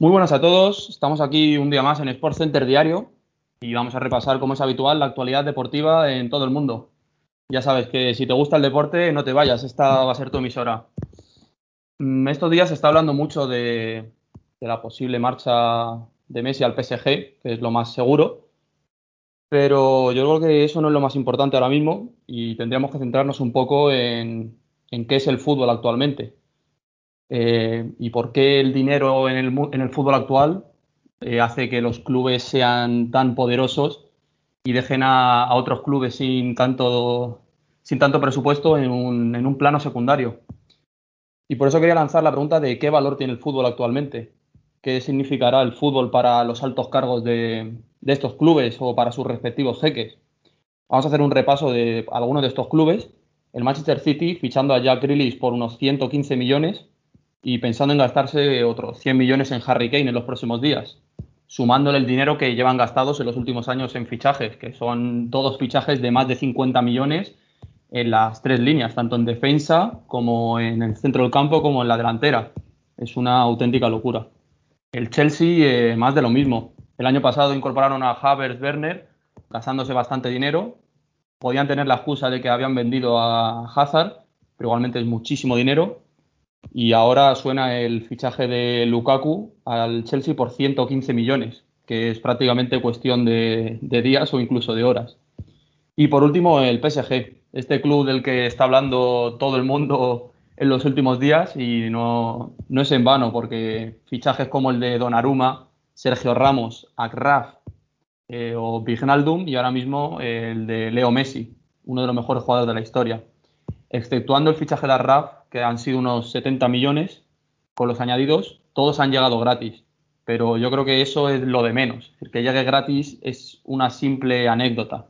Muy buenas a todos, estamos aquí un día más en Sports Center Diario y vamos a repasar, como es habitual, la actualidad deportiva en todo el mundo. Ya sabes que si te gusta el deporte, no te vayas, esta va a ser tu emisora. Mm, estos días se está hablando mucho de, la posible marcha de Messi al PSG, que es lo más seguro, pero yo creo que eso no es lo más importante ahora mismo y tendríamos que centrarnos un poco en, en qué es el fútbol actualmente. Eh, y por qué el dinero en el, fútbol actual eh, hace que los clubes sean tan poderosos y dejen a, otros clubes sin tanto, sin tanto presupuesto en un, plano secundario. Y por eso quería lanzar la pregunta de qué valor tiene el fútbol actualmente, qué significará el fútbol para los altos cargos de, de estos clubes o para sus respectivos jeques. Vamos a hacer un repaso de algunos de estos clubes. El Manchester City fichando a Jack Grealish por unos 115 millones, y pensando en gastarse otros 100 millones en Harry Kane en los próximos días, sumándole el dinero que llevan gastados en los últimos años en fichajes, que son todos fichajes de más de 50 millones en las tres líneas, tanto en defensa como en el centro del campo como en la delantera. Es una auténtica locura. El Chelsea, eh, más de lo mismo. El año pasado incorporaron a Havertz Werner, gastándose bastante dinero. Podían tener la excusa de que habían vendido a Hazard, pero igualmente es muchísimo dinero. Y ahora suena el fichaje de Lukaku al Chelsea por 115 millones, que es prácticamente cuestión de, días o incluso de horas. Y por último, el PSG, este club del que está hablando todo el mundo en los últimos días y no, no es en vano, porque fichajes como el de Donnarumma, Sergio Ramos, Akraf eh, o Vignaldum y ahora mismo el de Leo Messi, uno de los mejores jugadores de la historia. Exceptuando el fichaje de Akraf, que han sido unos 70 millones, con los añadidos, todos han llegado gratis. Pero yo creo que eso es lo de menos. El que llegue gratis es una simple anécdota.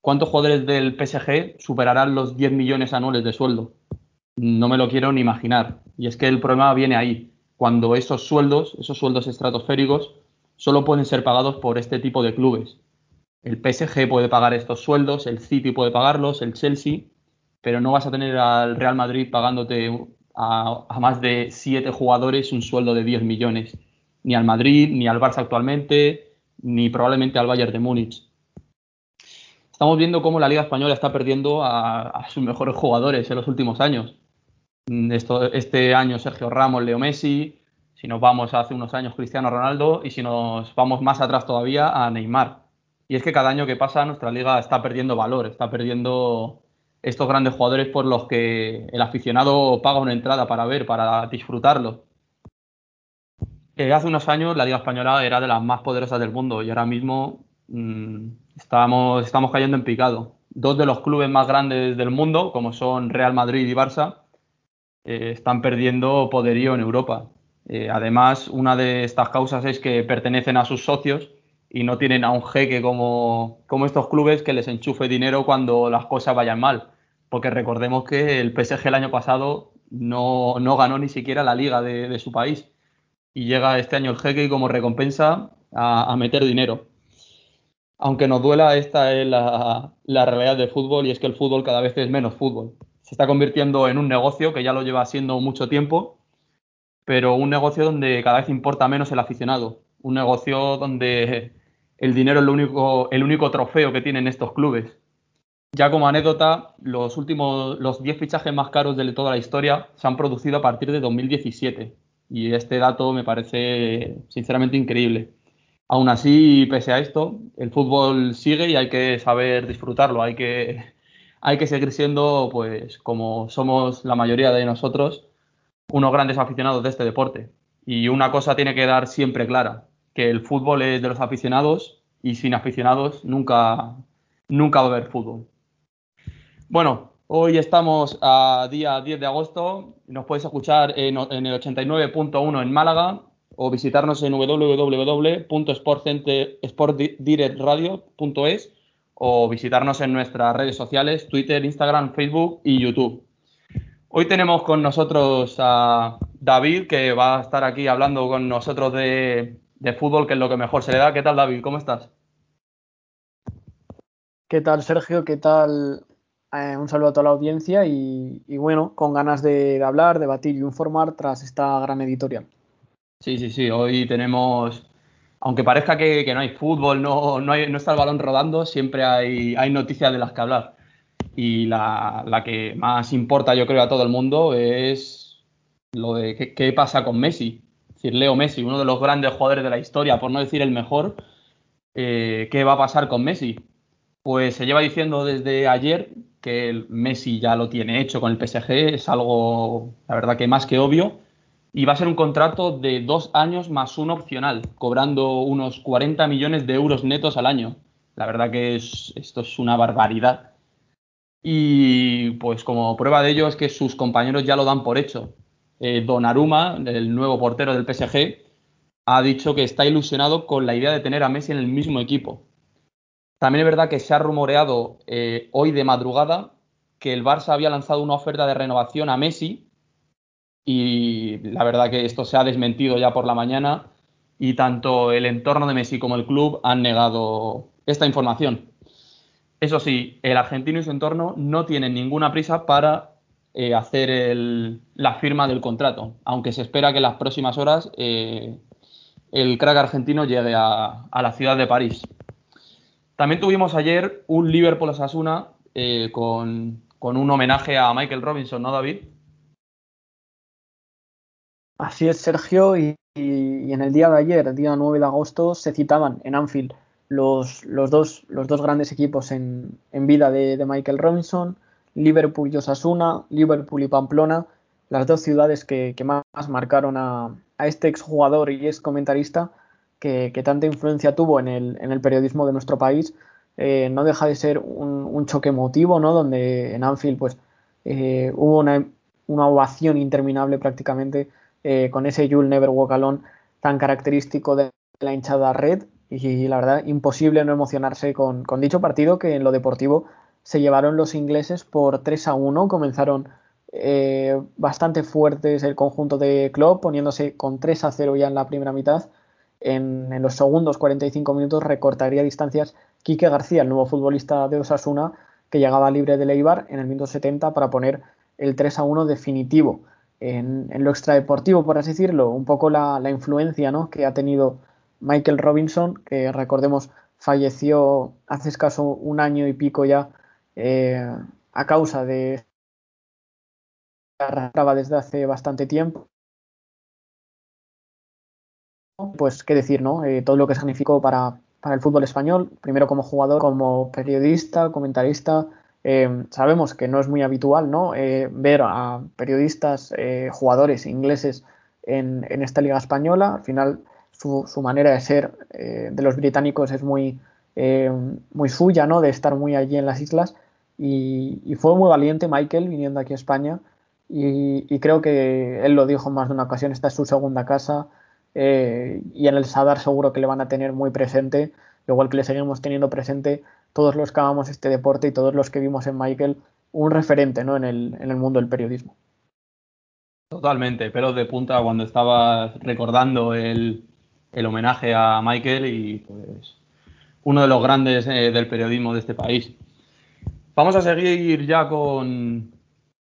¿Cuántos jugadores del PSG superarán los 10 millones anuales de sueldo? No me lo quiero ni imaginar. Y es que el problema viene ahí. Cuando esos sueldos, esos sueldos estratosféricos, solo pueden ser pagados por este tipo de clubes. El PSG puede pagar estos sueldos, el City puede pagarlos, el Chelsea, pero no vas a tener al Real Madrid pagándote a, más de siete jugadores un sueldo de 10 millones. Ni al Madrid, ni al Barça actualmente, ni probablemente al Bayern de Múnich. Estamos viendo cómo la Liga Española está perdiendo a, sus mejores jugadores en los últimos años. Mm, este año Sergio Ramos, Leo Messi, si nos vamos hace unos años Cristiano Ronaldo y si nos vamos más atrás todavía a Neymar. Y es que cada año que pasa nuestra liga está perdiendo valor, está perdiendo estos grandes jugadores por los que el aficionado paga una entrada para ver, para disfrutarlo. Hace unos años la Liga Española era de las más poderosas del mundo y ahora mismo mm, estamos, estamos cayendo en picado. Dos de los clubes más grandes del mundo, como son Real Madrid y Barça, eh, están perdiendo poderío en Europa. Eh, además, una de estas causas es que pertenecen a sus socios y no tienen a un jeque como, como estos clubes que les enchufe dinero cuando las cosas vayan mal porque recordemos que el PSG el año pasado no, ganó ni siquiera la liga de, su país y llega este año el jeque como recompensa a, meter dinero. Aunque nos duela, esta es la, realidad del fútbol y es que el fútbol cada vez es menos fútbol. Se está convirtiendo en un negocio que ya lo lleva siendo mucho tiempo, pero un negocio donde cada vez importa menos el aficionado. Un negocio donde el dinero es el único trofeo que tienen estos clubes. Ya como anécdota, los últimos, los 10 fichajes más caros de toda la historia se han producido a partir de 2017. Y este dato me parece sinceramente increíble. Aún así, pese a esto, el fútbol sigue y hay que saber disfrutarlo. Hay que, hay que seguir siendo, pues, como somos la mayoría de nosotros, unos grandes aficionados de este deporte. Y una cosa tiene que dar siempre clara, que el fútbol es de los aficionados y sin aficionados nunca, nunca va a haber fútbol. Bueno, hoy estamos a día 10 de agosto. Nos podéis escuchar en, el 89.1 en Málaga o visitarnos en www.sportdirectradio.es o visitarnos en nuestras redes sociales, Twitter, Instagram, Facebook y YouTube. Hoy tenemos con nosotros a David, que va a estar aquí hablando con nosotros de, de fútbol, que es lo que mejor se le da. ¿Qué tal, David? ¿Cómo estás? ¿Qué tal, Sergio? ¿Qué tal eh, un saludo a toda la audiencia y, bueno, con ganas de, hablar, debatir y informar tras esta gran editorial. Sí, sí, sí. Hoy tenemos, aunque parezca que, no hay fútbol, no, no, hay, no, está el balón rodando, siempre hay, hay noticias de las que hablar. Y la, la, que más importa, yo creo, a todo el mundo es lo de qué, pasa con Messi. Es decir, Leo Messi, uno de los grandes jugadores de la historia, por no decir el mejor, eh, ¿qué va a pasar con Messi? Pues se lleva diciendo desde ayer que el Messi ya lo tiene hecho con el PSG, es algo, la verdad que más que obvio, y va a ser un contrato de dos años más uno opcional, cobrando unos 40 millones de euros netos al año. La verdad que es, esto es una barbaridad. Y pues como prueba de ello es que sus compañeros ya lo dan por hecho. Eh, Don Aruma, el nuevo portero del PSG, ha dicho que está ilusionado con la idea de tener a Messi en el mismo equipo. También es verdad que se ha rumoreado eh, hoy de madrugada que el Barça había lanzado una oferta de renovación a Messi y la verdad que esto se ha desmentido ya por la mañana y tanto el entorno de Messi como el club han negado esta información. Eso sí, el argentino y su entorno no tienen ninguna prisa para eh, hacer la firma del contrato, aunque se espera que en las próximas horas eh, el crack argentino llegue a, la ciudad de París. También tuvimos ayer un Liverpool Asasuna eh, con, un homenaje a Michael Robinson, ¿no, David? Así es, Sergio, y, en el día de ayer, día 9 de agosto, se citaban en Anfield los, los, dos, los dos, grandes equipos en, vida de, Michael Robinson, Liverpool y Osasuna, Liverpool y Pamplona, las dos ciudades que más marcaron a, a este exjugador y ex comentarista que, tanta influencia tuvo en el, en el, periodismo de nuestro país, eh, no deja de ser un, choque emotivo, ¿no? Donde en Anfield pues eh, hubo una, ovación interminable prácticamente eh, con ese You'll Never Walk Alone tan característico de la hinchada red y, la verdad imposible no emocionarse con, dicho partido que en lo deportivo se llevaron los ingleses por 3 a 1, comenzaron bastante fuertes el conjunto de Klopp, poniéndose con 3 a 0 ya en la primera mitad. En, los segundos 45 minutos recortaría distancias Quique García, el nuevo futbolista de Osasuna, que llegaba libre de Leibar en el minuto 70 para poner el 3 a 1 definitivo. En, lo extradeportivo, por así decirlo, un poco la, influencia que ha tenido Michael Robinson, que recordemos falleció hace escaso un año y pico ya eh, a causa de arrastraba desde hace bastante tiempo. Pues qué decir, ¿no? Eh, todo lo que significó para, el fútbol español, primero como jugador, como periodista, comentarista. Eh, sabemos que no es muy habitual, ¿no? Eh, ver a periodistas, jugadores ingleses en, esta liga española. Al final, su, manera de ser de los británicos es muy, suya, ¿no? De estar muy allí en las islas. Y, y fue muy valiente Michael viniendo aquí a España y, creo que él lo dijo más de una ocasión, esta es su segunda casa eh, y en el Sadar seguro que le van a tener muy presente, igual que le seguimos teniendo presente todos los que amamos este deporte y todos los que vimos en Michael un referente ¿no? en, el, en el mundo del periodismo. Totalmente, pero de punta cuando estaba recordando el, el, homenaje a Michael y pues uno de los grandes eh, del periodismo de este país. Vamos a seguir ya con,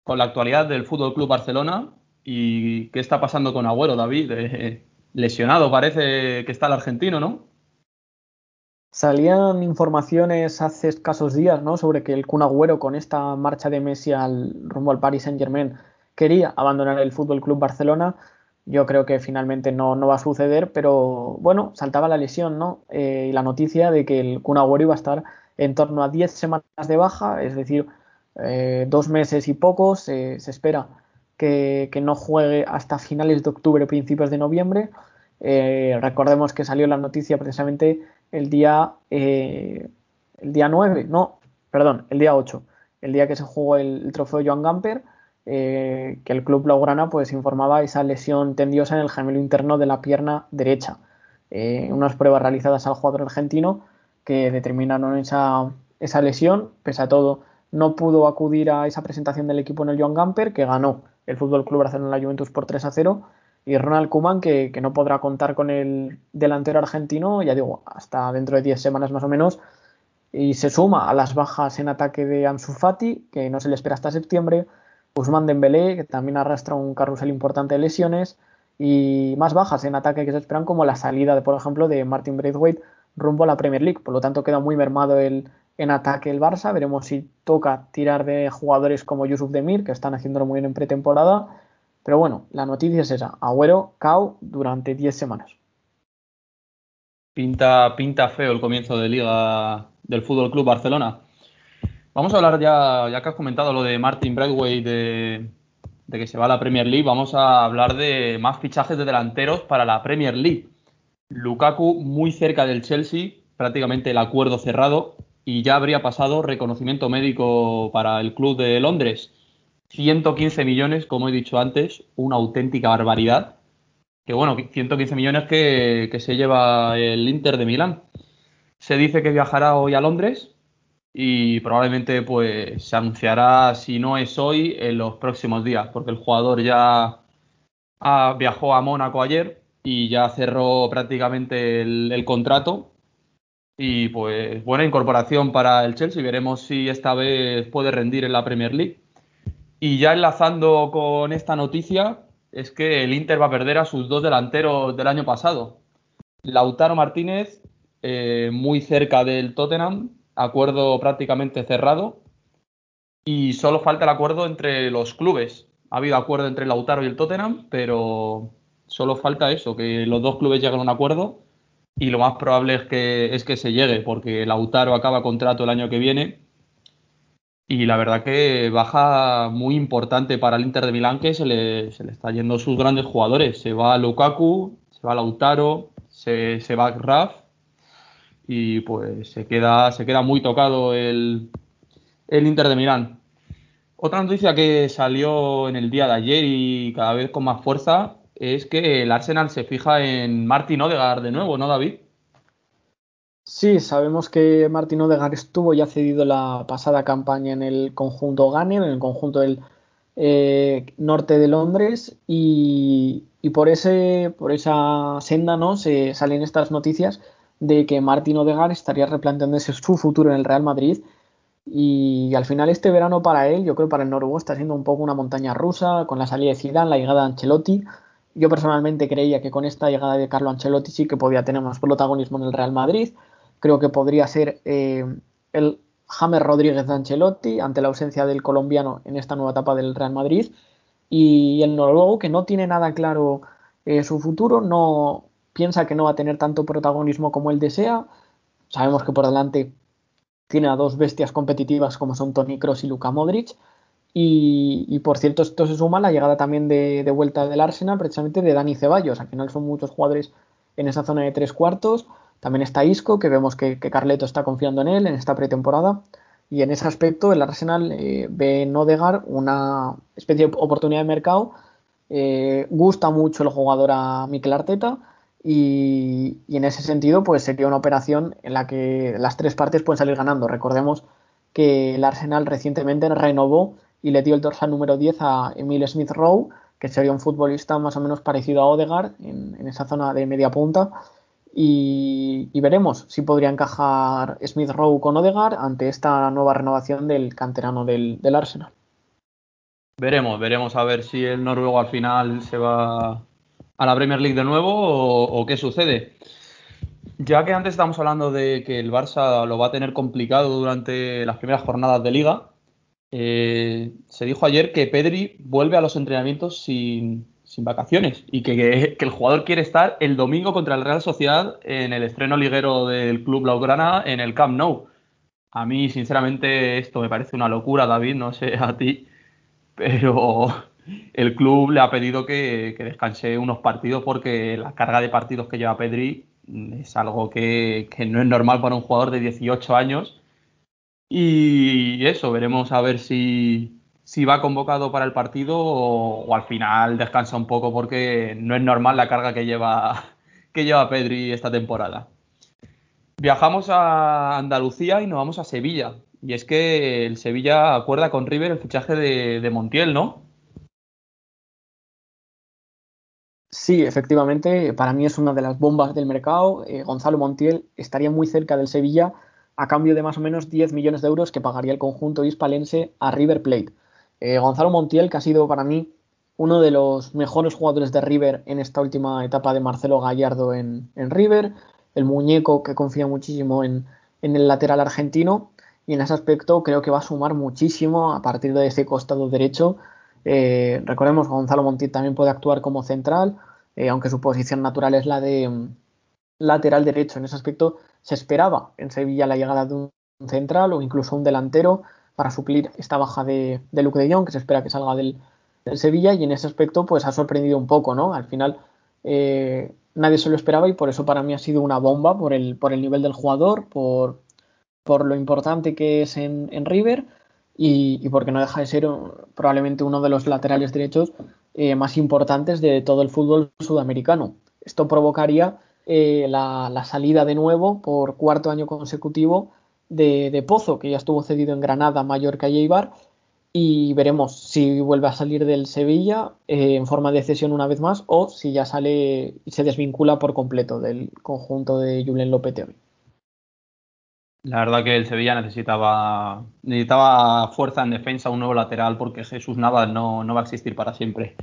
con la actualidad del Fútbol Club Barcelona y qué está pasando con Agüero, David. Eh, lesionado parece que está el argentino, ¿no? Salían informaciones hace escasos días, ¿no? Sobre que el Kun Agüero con esta marcha de Messi al rumbo al Paris Saint Germain quería abandonar el Fútbol Club Barcelona. Yo creo que finalmente no, no va a suceder, pero bueno, saltaba la lesión, ¿no? Eh, y la noticia de que el Kun Agüero iba a estar en torno a 10 semanas de baja, es decir, eh, dos meses y poco. Se, espera que, no juegue hasta finales de octubre, principios de noviembre. Eh, recordemos que salió la noticia precisamente el día, eh, el día 9, no, perdón, el día 8, el día que se jugó el, trofeo Joan Gamper, que el club Blaugrana pues informaba esa lesión tendiosa en el gemelo interno de la pierna derecha. unas pruebas realizadas al jugador argentino que determinaron esa, esa lesión, pese a todo no pudo acudir a esa presentación del equipo en el Joan Gamper, que ganó el Fútbol Club Barcelona la Juventus por 3 a 0, y Ronald Koeman, que, no podrá contar con el delantero argentino, ya digo, hasta dentro de 10 semanas más o menos, y se suma a las bajas en ataque de Ansu Fati, que no se le espera hasta septiembre, Usman Dembélé, que también arrastra un carrusel importante de lesiones, y más bajas en ataque que se esperan, como la salida, de, por ejemplo, de Martin Braithwaite rumbo a la Premier League. Por lo tanto, queda muy mermado el, en ataque el Barça. Veremos si toca tirar de jugadores como Yusuf Demir, que están haciéndolo muy bien en pretemporada. Pero bueno, la noticia es esa. Agüero, cao durante 10 semanas. Pinta, pinta feo el comienzo de liga del Fútbol Club Barcelona. Vamos a hablar ya, ya que has comentado lo de Martin Bradway de, de que se va a la Premier League, vamos a hablar de más fichajes de delanteros para la Premier League. Lukaku muy cerca del Chelsea, prácticamente el acuerdo cerrado y ya habría pasado reconocimiento médico para el club de Londres. 115 millones, como he dicho antes, una auténtica barbaridad. Que bueno, 115 millones que, se lleva el Inter de Milán. Se dice que viajará hoy a Londres y probablemente pues se anunciará, si no es hoy, en los próximos días, porque el jugador ya viajó a Mónaco ayer y ya cerró prácticamente el contrato y pues buena incorporación para el Chelsea. Veremos si esta vez puede rendir en la Premier League. Y ya enlazando con esta noticia, es que el Inter va a perder a sus dos delanteros del año pasado. Lautaro Martínez, eh, muy cerca del Tottenham, acuerdo prácticamente cerrado. Y solo falta el acuerdo entre los clubes. Ha habido acuerdo entre Lautaro y el Tottenham, pero solo falta eso, que los dos clubes lleguen a un acuerdo y lo más probable es que, es que se llegue, porque Lautaro acaba contrato el año que viene. Y la verdad que baja muy importante para el Inter de Milán, que se le, se le está yendo sus grandes jugadores. Se va Lukaku, se va Lautaro, se, se va Raf y pues se queda, se queda muy tocado el, el Inter de Milán. Otra noticia que salió en el día de ayer y cada vez con más fuerza es que el Arsenal se fija en Martin Odegaard de nuevo, ¿no, David? Sí, sabemos que Martin Odegaard estuvo ya cedido la pasada campaña en el conjunto Gunner, en el conjunto del eh, norte de Londres, y, por, ese, por esa senda ¿no? se salen estas noticias de que Martin Odegaard estaría replanteándose su futuro en el Real Madrid. Y al final este verano para él, yo creo para el Noruego está siendo un poco una montaña rusa, con la salida de Zidane, la llegada de Ancelotti, yo personalmente creía que con esta llegada de Carlo Ancelotti sí que podía tener más protagonismo en el Real Madrid. Creo que podría ser eh, el James Rodríguez de Ancelotti ante la ausencia del colombiano en esta nueva etapa del Real Madrid. Y el noruego, que no tiene nada claro eh, su futuro, no piensa que no va a tener tanto protagonismo como él desea. Sabemos que por delante tiene a dos bestias competitivas como son Toni Kroos y Luka Modric y, por cierto, esto se suma a la llegada también de, vuelta del Arsenal, precisamente de Dani Ceballos. Al final son muchos jugadores en esa zona de tres cuartos. También está Isco, que vemos que, Carleto está confiando en él en esta pretemporada. Y en ese aspecto, el Arsenal eh, ve en Odegar una especie de oportunidad de mercado. Eh, gusta mucho el jugador a Mikel Arteta. Y, y, en ese sentido, pues sería una operación en la que las tres partes pueden salir ganando. Recordemos que el Arsenal recientemente renovó y le dio el dorsal número 10 a Emil Smith Rowe, que sería un futbolista más o menos parecido a Odegaard en, esa zona de media punta. Y, veremos si podría encajar Smith Rowe con Odegaard ante esta nueva renovación del canterano del, Arsenal. Veremos, veremos a ver si el noruego al final se va a la Premier League de nuevo o, o qué sucede. Ya que antes estábamos hablando de que el Barça lo va a tener complicado durante las primeras jornadas de liga, eh, se dijo ayer que Pedri vuelve a los entrenamientos sin, vacaciones y que, el jugador quiere estar el domingo contra el Real Sociedad en el estreno liguero del Club Blaugrana en el Camp Nou. A mí, sinceramente, esto me parece una locura, David, no sé a ti, pero el club le ha pedido que, descanse unos partidos porque la carga de partidos que lleva Pedri es algo que, que no es normal para un jugador de 18 años y eso, veremos a ver si, si va convocado para el partido o, al final descansa un poco porque no es normal la carga que lleva, que lleva Pedri esta temporada. Viajamos a Andalucía y nos vamos a Sevilla. Y es que el Sevilla acuerda con River el fichaje de, Montiel, ¿no? Sí, efectivamente, para mí es una de las bombas del mercado. Eh, Gonzalo Montiel estaría muy cerca del Sevilla a cambio de más o menos 10 millones de euros que pagaría el conjunto hispalense a River Plate. Eh, Gonzalo Montiel, que ha sido para mí uno de los mejores jugadores de River en esta última etapa de Marcelo Gallardo en, River, el muñeco que confía muchísimo en, el lateral argentino y en ese aspecto creo que va a sumar muchísimo a partir de ese costado derecho. Eh, recordemos Gonzalo Montiel también puede actuar como central, eh, aunque su posición natural es la de mm, lateral derecho. En ese aspecto se esperaba en Sevilla la llegada de un central o incluso un delantero para suplir esta baja de, de Luke de Jong, que se espera que salga del, Sevilla, y en ese aspecto pues ha sorprendido un poco, ¿no? Al final eh, nadie se lo esperaba y por eso para mí ha sido una bomba por el, por el nivel del jugador, por, por lo importante que es en, River y, porque no deja de ser probablemente uno de los laterales derechos eh, más importantes de todo el fútbol sudamericano. Esto provocaría eh, la, salida de nuevo por cuarto año consecutivo de, Pozo, que ya estuvo cedido en Granada, Mallorca y Eibar, y veremos si vuelve a salir del Sevilla eh, en forma de cesión una vez más o si ya sale y se desvincula por completo del conjunto de Julen Lopetegui. La verdad que el Sevilla necesitaba, necesitaba fuerza en defensa, un nuevo lateral, porque Jesús Navas no, no va a existir para siempre.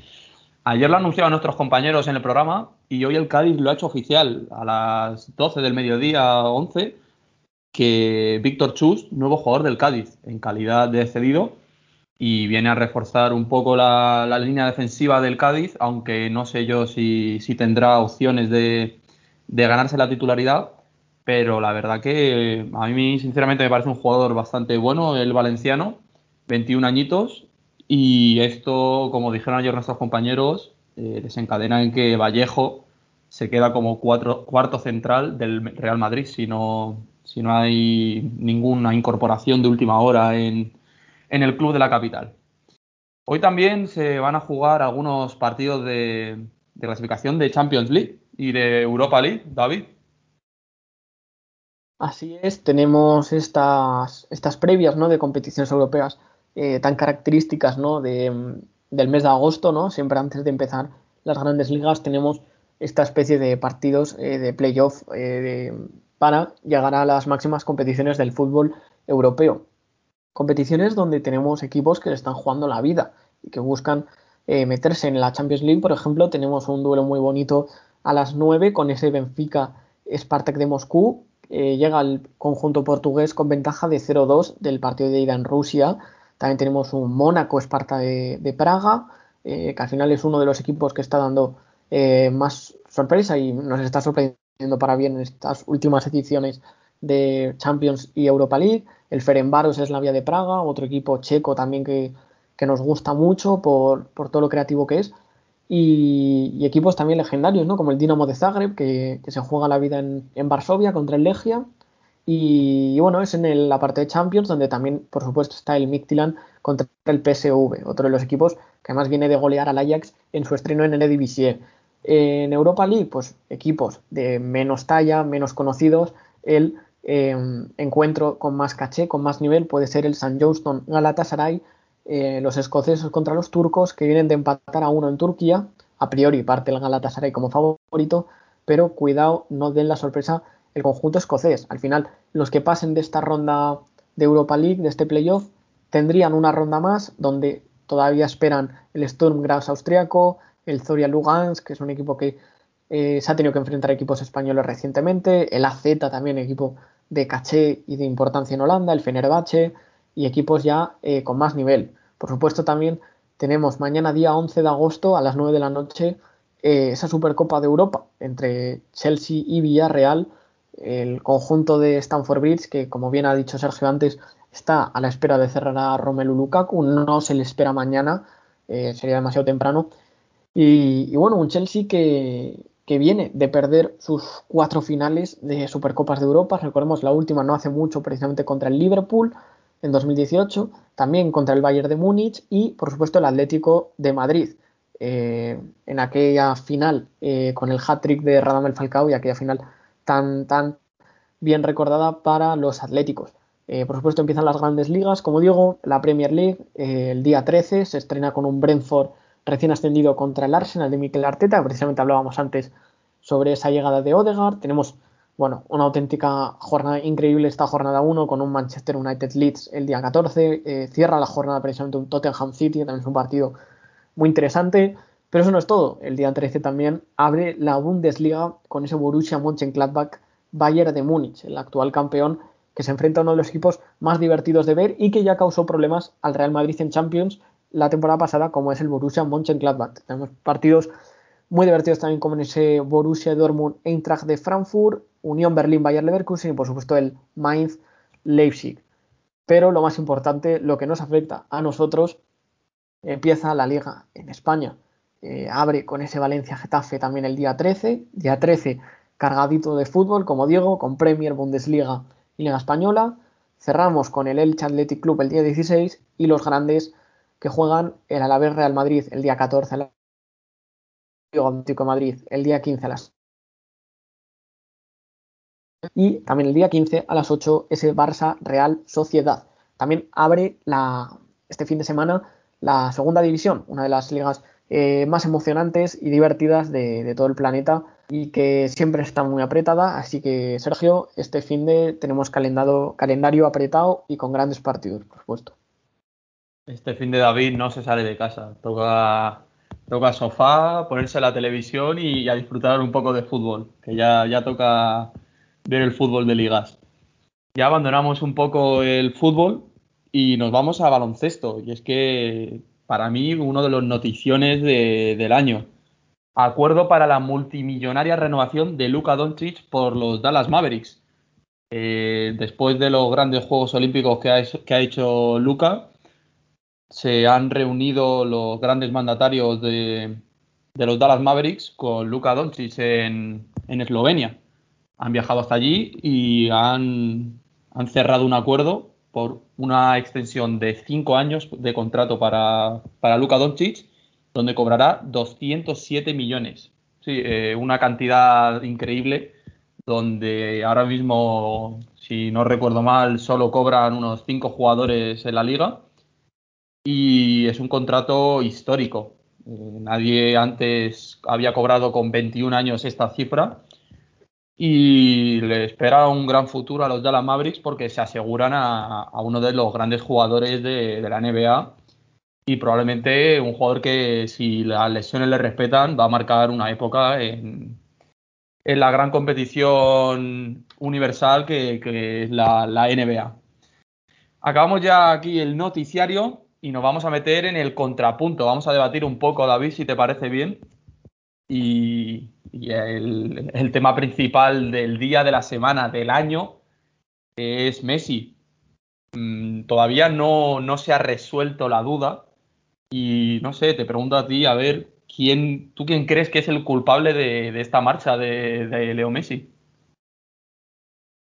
Ayer lo anunciaban nuestros compañeros en el programa y hoy el Cádiz lo ha hecho oficial a las 12 del mediodía, 11, que Víctor Chus, nuevo jugador del Cádiz, en calidad de cedido, y viene a reforzar un poco la, línea defensiva del Cádiz, aunque no sé yo si, tendrá opciones de, ganarse la titularidad, pero la verdad que a mí sinceramente me parece un jugador bastante bueno, el valenciano, 21 añitos, y esto, como dijeron ayer nuestros compañeros, eh, desencadena en que Vallejo se queda como cuarto central del Real Madrid, si no, si no hay ninguna incorporación de última hora en, el club de la capital. Hoy también se van a jugar algunos partidos de, clasificación de Champions League y de Europa League, David. Así es, tenemos estas, estas previas ¿no? de competiciones europeas eh, tan características ¿no? de, del mes de agosto, ¿no? siempre antes de empezar las grandes ligas tenemos esta especie de partidos eh, de playoff eh, para llegar a las máximas competiciones del fútbol europeo. Competiciones donde tenemos equipos que están jugando la vida y que buscan meterse en la Champions League. Por ejemplo, tenemos un duelo muy bonito a las 9 con ese Benfica Spartak de Moscú. llega el conjunto portugués con ventaja de 0-2 del partido de ida en Rusia. También tenemos un Mónaco Esparta de, Praga, eh, que al final es uno de los equipos que está dando eh, más sorpresa y nos está sorprendiendo para bien en estas últimas ediciones de Champions y Europa League. El Ferenbaros es la vía de Praga, otro equipo checo también que, nos gusta mucho por, todo lo creativo que es. Y, equipos también legendarios, ¿no? Como el Dinamo de Zagreb, que, se juega la vida en, Varsovia contra el Legia. Y, bueno, es en la parte de Champions, donde también, por supuesto, está el Midtjylland contra el PSV, otro de los equipos que además viene de golear al Ajax en su estreno en el Eredivisie. En Europa League, pues equipos de menos talla, menos conocidos, el em, encuentro con más caché, con más nivel, puede ser el St. Johnston Galatasaray, eh, los escoceses contra los turcos, que vienen de empatar a uno en Turquía, a priori parte el Galatasaray como favorito, pero cuidado, no den la sorpresa el conjunto escocés. Al final, los que pasen de esta ronda de Europa League, de este playoff, tendrían una ronda más donde todavía esperan el Sturm Graz austriaco, el Zoria Lugansk, que es un equipo que eh, se ha tenido que enfrentar a equipos españoles recientemente, el AZ también, equipo de caché y de importancia en Holanda, el Fenerbahce y equipos ya eh, con más nivel. Por supuesto también tenemos mañana día 11 de agosto a las 9 de la noche eh, esa Supercopa de Europa entre Chelsea y Villarreal, el conjunto de Stamford Bridge que como bien ha dicho Sergio antes está a la espera de cerrar a Romelu Lukaku, no se le espera mañana, sería demasiado temprano y, bueno, un Chelsea que, viene de perder sus cuatro finales de Supercopas de Europa. Recordemos la última no hace mucho, precisamente contra el Liverpool en 2018, también contra el Bayern de Múnich y, por supuesto, el Atlético de Madrid. Eh, en aquella final eh, con el hat-trick de Radamel Falcao y aquella final tan, tan bien recordada para los atléticos. Eh, por supuesto, empiezan las grandes ligas, como digo, la Premier League el día 13 se estrena con un Brentford recién ascendido contra el Arsenal de Mikel Arteta, precisamente hablábamos antes sobre esa llegada de Odegaard. Tenemos, bueno, una auténtica jornada increíble esta jornada 1 con un Manchester United Leeds el día 14. Eh, cierra la jornada precisamente un Tottenham City, también es un partido muy interesante. Pero eso no es todo. El día 13 también abre la Bundesliga con ese Borussia Mönchengladbach Bayern de Múnich, el actual campeón que se enfrenta a uno de los equipos más divertidos de ver y que ya causó problemas al Real Madrid en Champions la temporada pasada, como es el Borussia Mönchengladbach. Tenemos partidos muy divertidos también como en ese Borussia Dortmund Eintracht de Frankfurt, Unión Berlín Bayern Leverkusen y por supuesto el Mainz Leipzig. Pero lo más importante, lo que nos afecta a nosotros, empieza la liga en España. Eh, abre con ese Valencia Getafe también el día 13. Día 13 cargadito de fútbol, como digo, con Premier, Bundesliga y Liga Española. Cerramos con el Elche Athletic Club el día 16 y los grandes que juegan el Alavés Real Madrid el día 14 el Atlético Madrid el día 15 a las y también el día 15 a las 8 ese Barça Real Sociedad. También abre la, este fin de semana la segunda división, una de las ligas eh, más emocionantes y divertidas de, todo el planeta y que siempre está muy apretada. Así que, Sergio, este fin de tenemos calendario apretado y con grandes partidos, por supuesto. Este fin de David no se sale de casa, toca, toca sofá, ponerse la televisión y, a disfrutar un poco de fútbol, que ya, ya toca ver el fútbol de ligas. Ya abandonamos un poco el fútbol y nos vamos a baloncesto. Y es que para mí uno de los noticiones del año. Acuerdo para la multimillonaria renovación de Luka Doncic por los Dallas Mavericks. Eh, después de los grandes Juegos Olímpicos que ha, hecho Luka, se han reunido los grandes mandatarios de, los Dallas Mavericks con Luka Doncic en, Eslovenia. Han viajado hasta allí y han cerrado un acuerdo por una extensión de cinco años de contrato para, para Luka Doncic, donde cobrará 207 millones. Sí, eh, una cantidad increíble, donde ahora mismo, si no recuerdo mal, solo cobran unos cinco jugadores en la liga. Y es un contrato histórico. Eh, nadie antes había cobrado con 21 años esta cifra y le espera un gran futuro a los Dallas Mavericks porque se aseguran a, uno de los grandes jugadores de, la NBA y probablemente un jugador que si las lesiones le respetan va a marcar una época en, la gran competición universal que, es la, la NBA. Acabamos ya aquí el noticiario y nos vamos a meter en el contrapunto. Vamos a debatir un poco, David, si te parece bien. Y, el, tema principal del día, de la semana, del año, es Messi. Mm, todavía no, no, se ha resuelto la duda. Y no sé, te pregunto a ti, a ver, ¿quién, ¿tú quién crees que es el culpable de, esta marcha de, de Leo Messi?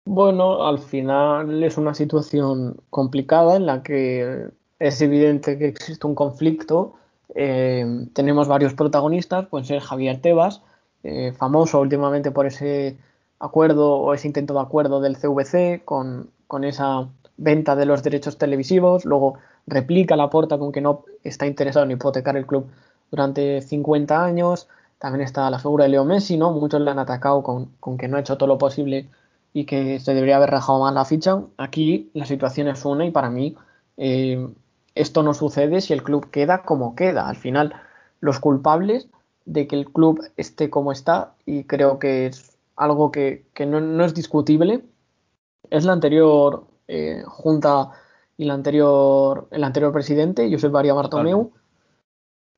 Bueno, al final es una situación complicada en la que es evidente que existe un conflicto eh, tenemos varios protagonistas, pueden ser Javier Tebas, eh, famoso últimamente por ese acuerdo o ese intento de acuerdo del CVC con, esa venta de los derechos televisivos, luego replica la porta con que no está interesado en hipotecar el club durante 50 años, también está la figura de Leo Messi, ¿no? Muchos le han atacado con, que no ha hecho todo lo posible y que se debería haber rajado más la ficha. Aquí la situación es una y para mí eh, esto no sucede si el club queda como queda. Al final, los culpables de que el club esté como está, y creo que es algo que, no, es discutible, es la anterior eh, junta y la anterior, el anterior presidente, Josep María Bartomeu.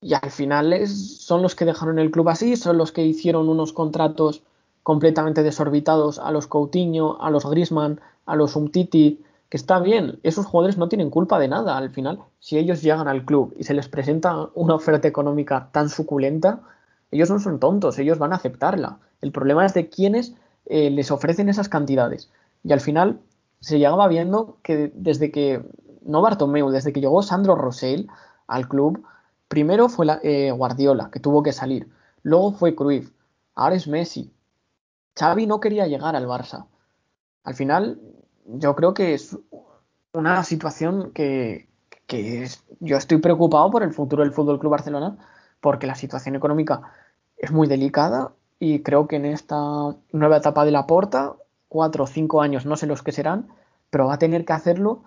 Y al final son los que dejaron el club así, son los que hicieron unos contratos completamente desorbitados a los Coutinho, a los Grisman, a los Umtiti, que está bien, esos jugadores no tienen culpa de nada al final. Si ellos llegan al club y se les presenta una oferta económica tan suculenta, ellos no son tontos, ellos van a aceptarla. El problema es de quienes eh, les ofrecen esas cantidades. Y al final se llegaba viendo que desde que, no Bartomeu, desde que llegó Sandro Rosell al club, primero fue la, eh, Guardiola, que tuvo que salir. Luego fue Cruyff. Ahora es Messi. Xavi no quería llegar al Barça. Al final yo creo que es una situación que, yo estoy preocupado por el futuro del Fútbol Club Barcelona porque la situación económica es muy delicada y creo que en esta nueva etapa de la porta, cuatro o cinco años, no sé los que serán, pero va a tener que hacerlo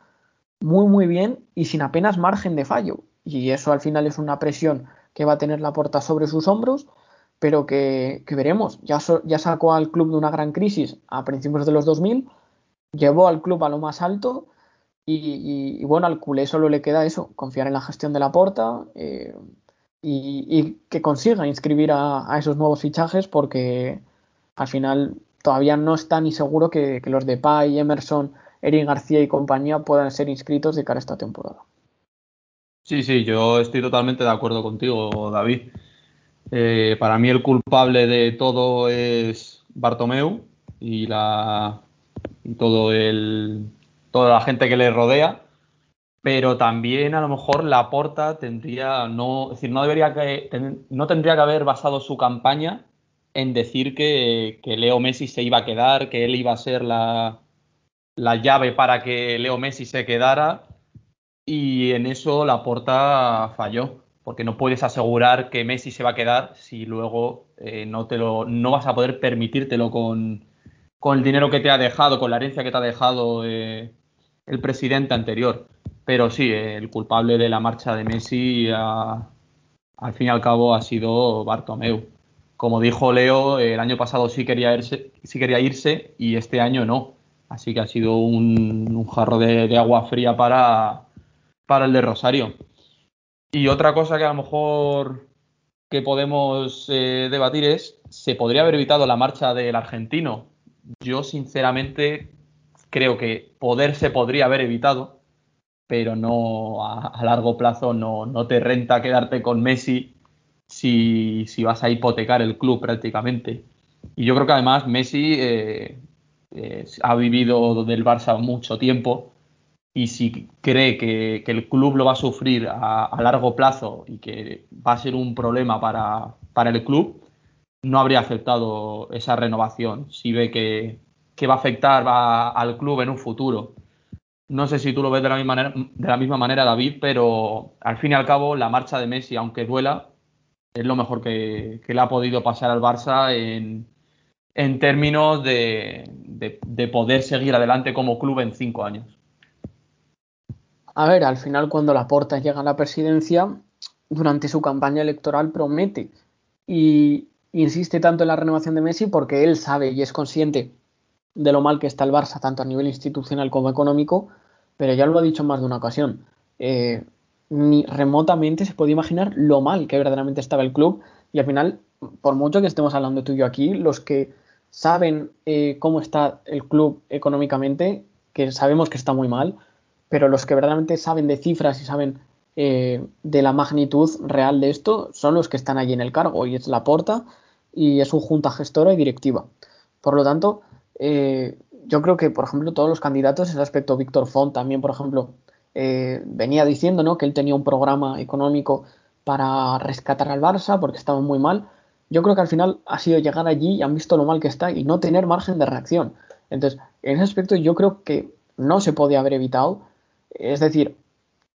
muy muy bien y sin apenas margen de fallo. Y eso al final es una presión que va a tener la porta sobre sus hombros, pero que, veremos. Ya, ya sacó al club de una gran crisis a principios de los 2000, llevó al club a lo más alto y, bueno, al culé solo le queda eso, confiar en la gestión de la porta eh, y, que consiga inscribir a, esos nuevos fichajes porque al final todavía no está ni seguro que, los de Pay, Emerson, Eric García y compañía puedan ser inscritos de cara a esta temporada. Sí, sí, yo estoy totalmente de acuerdo contigo, David. Eh, para mí el culpable de todo es Bartomeu y la y todo el toda la gente que le rodea, pero también a lo mejor la Porta tendría no, decir, no debería que no tendría que haber basado su campaña en decir que, que Leo Messi se iba a quedar, que él iba a ser la, la llave para que Leo Messi se quedara y en eso la Porta falló, porque no puedes asegurar que Messi se va a quedar si luego eh, no, te lo, no vas a poder permitírtelo con, con, el dinero que te ha dejado, con la herencia que te ha dejado eh, el presidente anterior. Pero sí, eh, el culpable de la marcha de Messi al fin y al cabo ha sido Bartomeu. Como dijo Leo, el año pasado sí quería irse, sí quería irse y este año no. Así que ha sido un, jarro de, agua fría para, para el de Rosario. Y otra cosa que a lo mejor que podemos eh, debatir es, ¿se podría haber evitado la marcha del argentino? Yo sinceramente creo que poder se podría haber evitado, pero no a, largo plazo no, no, te renta quedarte con Messi si, si, vas a hipotecar el club prácticamente. Y yo creo que además Messi eh, ha vivido del Barça mucho tiempo y si cree que, el club lo va a sufrir a, largo plazo y que va a ser un problema para, el club, no habría aceptado esa renovación si ve que, va a afectar al club en un futuro. No sé si tú lo ves de la, misma manera, de David, pero al fin y al cabo la marcha de Messi, aunque duela, es lo mejor que, que le ha podido pasar al Barça en, en términos de, poder seguir adelante como club en cinco años. A ver, al final cuando Laporta llega a la presidencia, durante su campaña electoral promete y insiste tanto en la renovación de Messi porque él sabe y es consciente de lo mal que está el Barça, tanto a nivel institucional como económico, pero ya lo ha dicho en más de una ocasión. Eh, ni remotamente se puede imaginar lo mal que verdaderamente estaba el club y al final, por mucho que estemos hablando tú y yo aquí, los que saben eh, cómo está el club económicamente, que sabemos que está muy mal, pero los que verdaderamente saben de cifras y saben eh, de la magnitud real de esto son los que están allí en el cargo, y es la porta y es su junta gestora y directiva. Por lo tanto, eh, yo creo que, por ejemplo, todos los candidatos, en ese aspecto, Víctor Font también, por ejemplo, venía diciendo ¿no? que él tenía un programa económico para rescatar al Barça porque estaba muy mal yo creo que al final ha sido llegar allí y han visto lo mal que está y no tener margen de reacción. Entonces, en ese aspecto yo creo que no se podía haber evitado. Es decir,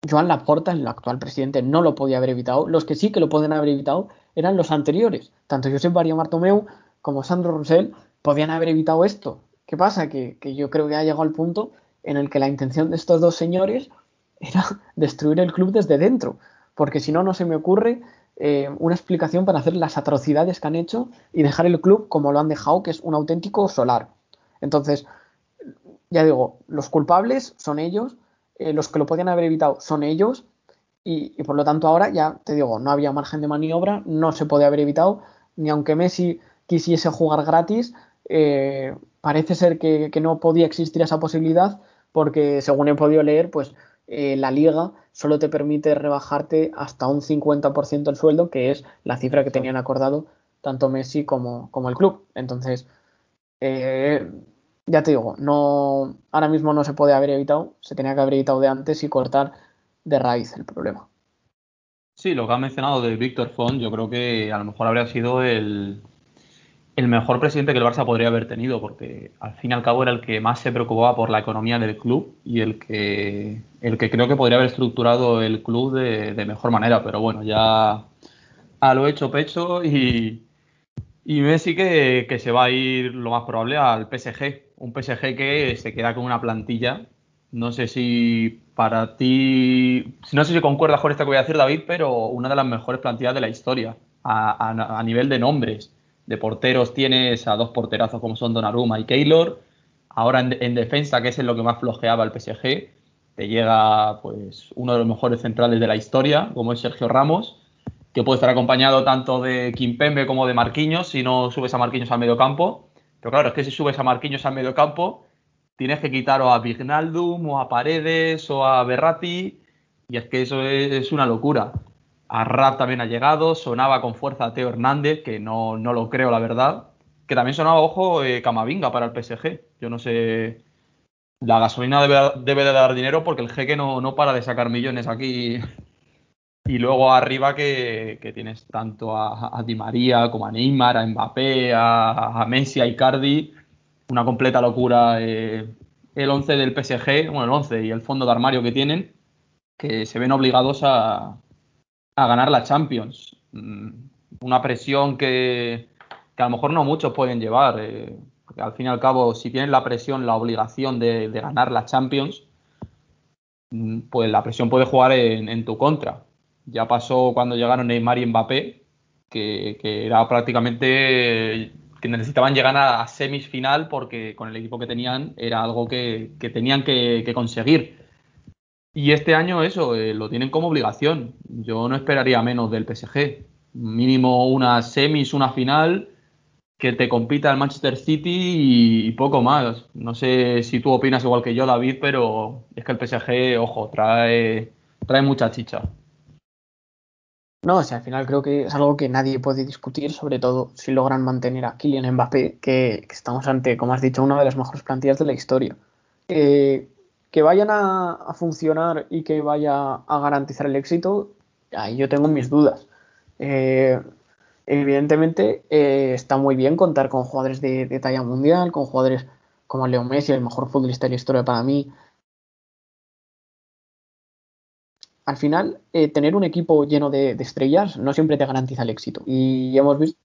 Joan Laporta, el actual presidente, no lo podía haber evitado. Los que sí que lo pueden haber evitado eran los anteriores. Tanto Josep María Martomeu como Sandro Rosell podían haber evitado esto. ¿Qué pasa? Que, yo creo que ha llegado al punto en el que la intención de estos dos señores era destruir el club desde dentro. Porque si no, no se me ocurre eh, una explicación para hacer las atrocidades que han hecho y dejar el club como lo han dejado, que es un auténtico solar. Entonces, ya digo, los culpables son ellos, eh, los que lo podían haber evitado son ellos, y, por lo tanto ahora ya te digo, no había margen de maniobra, no se podía haber evitado, ni aunque Messi quisiese jugar gratis, eh, parece ser que, que, no podía existir esa posibilidad, porque según he podido leer, pues eh, la liga solo te permite rebajarte hasta un 50% el sueldo, que es la cifra que tenían acordado tanto Messi como, como el club. Entonces, ya te digo, no, ahora mismo no se puede haber evitado, se tenía que haber evitado de antes y cortar de raíz el problema. Sí, lo que ha mencionado de Víctor Font, yo creo que a lo mejor habría sido el, el mejor presidente que el Barça podría haber tenido, porque al fin y al cabo era el que más se preocupaba por la economía del club y el que, el que creo que podría haber estructurado el club de, mejor manera. Pero bueno, ya a lo hecho pecho y, y Messi que, que se va a ir lo más probable al PSG. Un PSG que se queda con una plantilla No sé si para ti, no sé si concuerdas con esto que voy a decir, David, pero una de las mejores plantillas de la historia a, nivel de nombres. De porteros tienes a dos porterazos como son Donnarumma y Keylor. Ahora en, defensa, que es en lo que más flojeaba el PSG, te llega pues uno de los mejores centrales de la historia, como es Sergio Ramos, que puede estar acompañado tanto de Kimpembe como de Marquinhos si no subes a Marquinhos al medio campo. Pero claro, es que si subes a Marquinhos al medio campo, tienes que quitar o a Vignaldum o a Paredes o a Berratti y es que eso es, una locura. A Rap también ha llegado, sonaba con fuerza a Teo Hernández, que no, no lo creo la verdad, que también sonaba, ojo, eh, Camavinga para el PSG. Yo no sé, la gasolina debe, de dar dinero porque el jeque no, no para de sacar millones aquí. Y luego arriba que, tienes tanto a, Di María como a Neymar, a Mbappé, a, a Messi, a Icardi una completa locura eh, el 11 del PSG, bueno, el 11 y el fondo de armario que tienen, que se ven obligados a, ganar la Champions. Mm, una presión que, a lo mejor no muchos pueden llevar, eh, al fin y al cabo, si tienes la presión, la obligación de, ganar la Champions, mm, pues la presión puede jugar en, tu contra. Ya pasó cuando llegaron Neymar y Mbappé, que, era prácticamente que necesitaban llegar a, semifinal porque con el equipo que tenían era algo que, tenían que, conseguir. Y este año eso, eh, lo tienen como obligación. Yo no esperaría menos del PSG. Mínimo una semis, una final, que te compita el Manchester City y, poco más. No sé si tú opinas igual que yo, David, pero es que el PSG, ojo, trae mucha chicha. No, o sea, al final creo que es algo que nadie puede discutir, sobre todo si logran mantener a Kylian Mbappé, que, estamos ante, como has dicho, una de las mejores plantillas de la historia. que vayan a, funcionar y que vaya a garantizar el éxito, ahí yo tengo mis dudas. Eh, evidentemente eh, está muy bien contar con jugadores de, de, talla mundial, con jugadores como Leo Messi, el mejor futbolista de la historia para mí, al final, eh, tener un equipo lleno de, estrellas no siempre te garantiza el éxito. Y hemos visto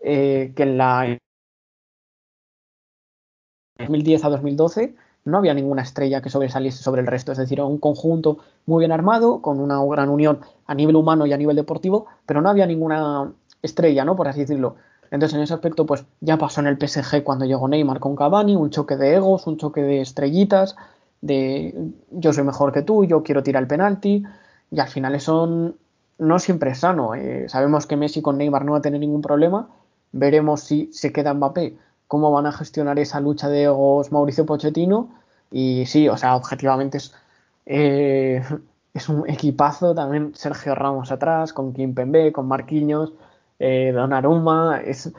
eh, que en la 2010 a 2012 no había ninguna estrella que sobresaliese sobre el resto, es decir, un conjunto muy bien armado, con una gran unión a nivel humano y a nivel deportivo, pero no había ninguna estrella, ¿no? Por así decirlo. Entonces, en ese aspecto, pues ya pasó en el PSG cuando llegó Neymar con Cavani, un choque de egos, un choque de estrellitas, de yo soy mejor que tú, yo quiero tirar el penalti, y al final eso no siempre es sano. Eh, sabemos que Messi con Neymar no va a tener ningún problema, veremos si se queda Mbappé, cómo van a gestionar esa lucha de egos Mauricio Pochettino, y sí, o sea, objetivamente es, eh, es un equipazo, también Sergio Ramos atrás, con Kim Pembe, con Marquinhos, eh, Donnarumma, es,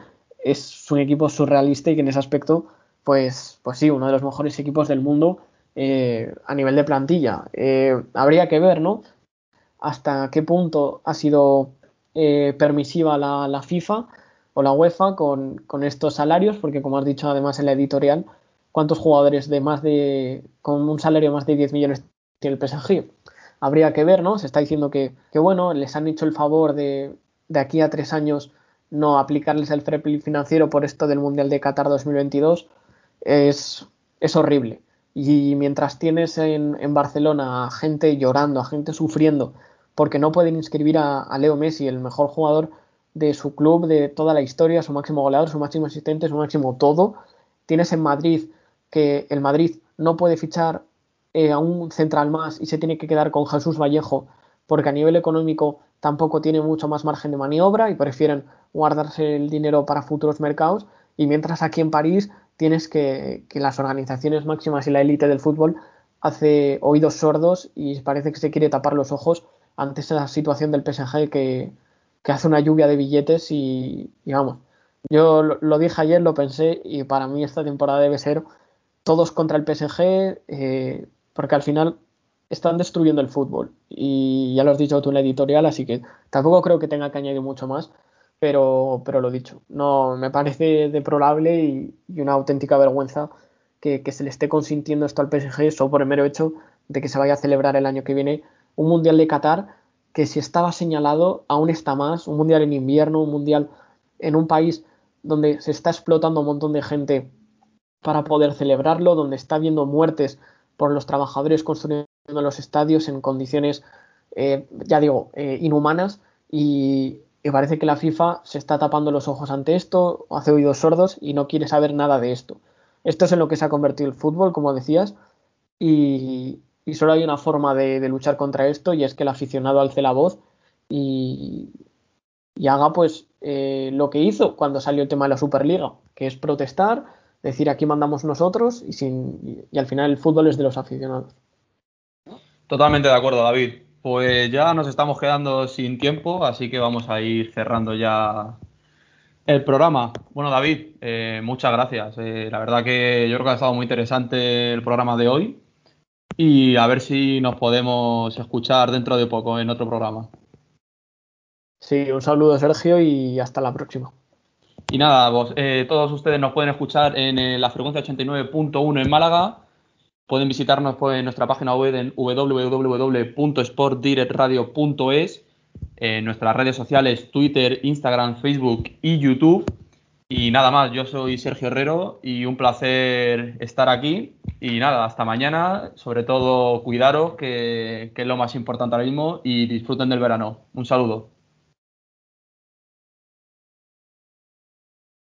es un equipo surrealista y que en ese aspecto, pues, pues sí, uno de los mejores equipos del mundo eh, a nivel de plantilla. Eh, habría que ver, ¿no? Hasta qué punto ha sido eh, permisiva la, FIFA o la UEFA con, estos salarios, porque como has dicho además en la editorial, ¿cuántos jugadores de más de con un salario de más de 10 millones tiene el PSG? Habría que ver, ¿no? Se está diciendo que, bueno, les han hecho el favor de, de aquí a tres años no aplicarles el fair financiero por esto del Mundial de Qatar 2022 es, es horrible. Y mientras tienes en, Barcelona a gente llorando, a gente sufriendo, porque no pueden inscribir a, Leo Messi, el mejor jugador de su club, de toda la historia, su máximo goleador, su máximo asistente, su máximo todo. Tienes en Madrid que el Madrid no puede fichar eh, a un central más y se tiene que quedar con Jesús Vallejo porque a nivel económico tampoco tiene mucho más margen de maniobra y prefieren guardarse el dinero para futuros mercados. Y mientras aquí en París tienes que, que las organizaciones máximas y la élite del fútbol hace oídos sordos y parece que se quiere tapar los ojos ante esa situación del PSG que, hace una lluvia de billetes y, vamos, yo lo, dije ayer, lo pensé y para mí esta temporada debe ser todos contra el PSG eh, porque al final están destruyendo el fútbol. Y ya lo has dicho tú en la editorial, así que tampoco creo que tenga que añadir mucho más pero, pero lo dicho, no me parece deplorable y, una auténtica vergüenza que, se le esté consintiendo esto al PSG solo por el mero hecho de que se vaya a celebrar el año que viene un Mundial de Qatar que si estaba señalado aún está más, un Mundial en invierno, un Mundial en un país donde se está explotando un montón de gente para poder celebrarlo, donde está habiendo muertes por los trabajadores construyendo los estadios en condiciones, eh, ya digo, eh, inhumanas y, parece que la FIFA se está tapando los ojos ante esto, hace oídos sordos y no quiere saber nada de esto. Esto es en lo que se ha convertido el fútbol, como decías, y, solo hay una forma de, luchar contra esto y es que el aficionado alce la voz y, haga pues eh, lo que hizo cuando salió el tema de la Superliga, que es protestar, decir aquí mandamos nosotros y, sin, y al final el fútbol es de los aficionados. Totalmente de acuerdo, David. Pues ya nos estamos quedando sin tiempo, así que vamos a ir cerrando ya el programa. Bueno, David, eh, muchas gracias. Eh, la verdad que yo creo que ha estado muy interesante el programa de hoy y a ver si nos podemos escuchar dentro de poco en otro programa. Sí, un saludo Sergio y hasta la próxima. Y nada, vos, eh, todos ustedes nos pueden escuchar en la frecuencia 89.1 en Málaga Pueden visitarnos pues, en nuestra página web en www.sportdirectradio.es, en nuestras redes sociales Twitter, Instagram, Facebook y YouTube. Y nada más, yo soy Sergio Herrero y un placer estar aquí. Y nada, hasta mañana. Sobre todo, cuidaros, que, que es lo más importante ahora mismo, y disfruten del verano. Un saludo.